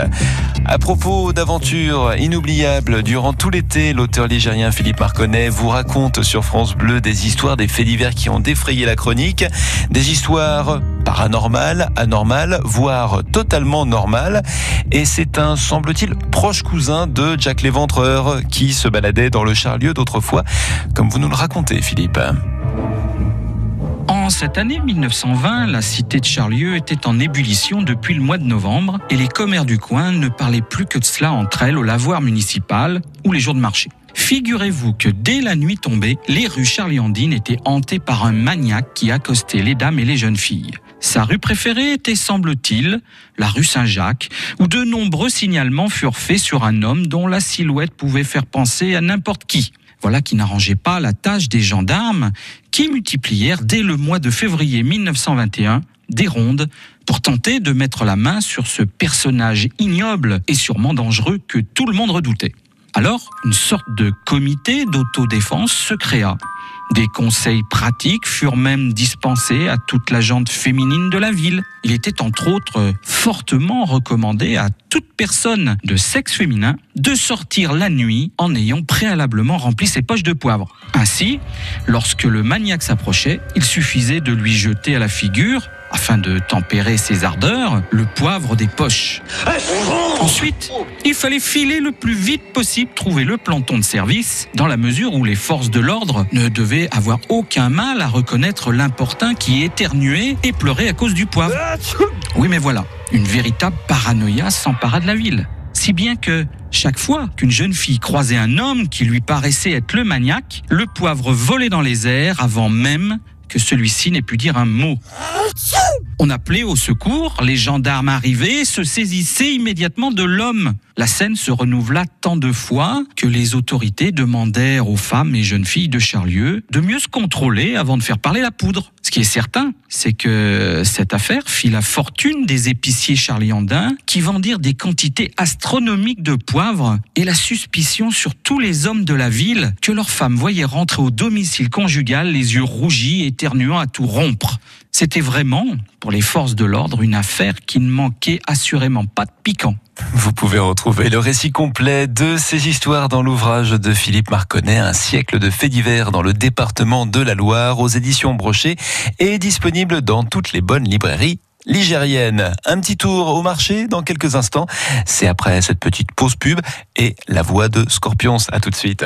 Internet. À propos d'aventures inoubliables, durant tout l'été, l'auteur ligérien Philippe Marconnet vous raconte sur France Bleu des histoires, des faits divers qui ont défrayé la chronique, des histoires paranormales, anormales, voire totalement normales. Et c'est un, semble-t-il, proche cousin de Jack l'Éventreur qui se baladait dans le Charlieu d'autrefois, comme vous nous le racontez, Philippe. Cette année 1920, la cité de Charlieu était en ébullition depuis le mois de novembre et les commères du coin ne parlaient plus que de cela entre elles au lavoir municipal ou les jours de marché. Figurez-vous que dès la nuit tombée, les rues Charliandines étaient hantées par un maniaque qui accostait les dames et les jeunes filles. Sa rue préférée était, semble-t-il, la rue Saint-Jacques, où de nombreux signalements furent faits sur un homme dont la silhouette pouvait faire penser à n'importe qui. Voilà qui n'arrangeait pas la tâche des gendarmes qui multiplièrent dès le mois de février 1921 des rondes pour tenter de mettre la main sur ce personnage ignoble et sûrement dangereux que tout le monde redoutait. Alors, une sorte de comité d'autodéfense se créa. Des conseils pratiques furent même dispensés à toute la gente féminine de la ville. Il était entre autres fortement recommandé à toute personne de sexe féminin de sortir la nuit en ayant préalablement rempli ses poches de poivre. Ainsi, lorsque le maniaque s'approchait, il suffisait de lui jeter à la figure afin de tempérer ses ardeurs, le poivre des poches. Ensuite, il fallait filer le plus vite possible, trouver le planton de service, dans la mesure où les forces de l'ordre ne devaient avoir aucun mal à reconnaître l'importun qui éternuait et pleurait à cause du poivre. Oui, mais voilà, une véritable paranoïa s'empara de la ville. Si bien que chaque fois qu'une jeune fille croisait un homme qui lui paraissait être le maniaque, le poivre volait dans les airs avant même que celui-ci n'ait pu dire un mot. On appelait au secours, les gendarmes arrivaient, se saisissaient immédiatement de l'homme. La scène se renouvela tant de fois que les autorités demandèrent aux femmes et jeunes filles de Charlieu de mieux se contrôler avant de faire parler la poudre. Ce qui est certain, c'est que cette affaire fit la fortune des épiciers charliandins qui vendirent des quantités astronomiques de poivre et la suspicion sur tous les hommes de la ville que leurs femmes voyaient rentrer au domicile conjugal les yeux rougis, éternuant à tout rompre. C'était vraiment, pour les forces de l'ordre, une affaire qui ne manquait assurément pas de piquant. Vous pouvez retrouver le récit complet de ces histoires dans l'ouvrage de Philippe Marconnet, Un siècle de faits divers dans le département de la Loire, aux éditions Brochet, et disponible dans toutes les bonnes librairies ligériennes. Un petit tour au marché dans quelques instants. C'est après cette petite pause pub et la voix de Scorpions. À tout de suite.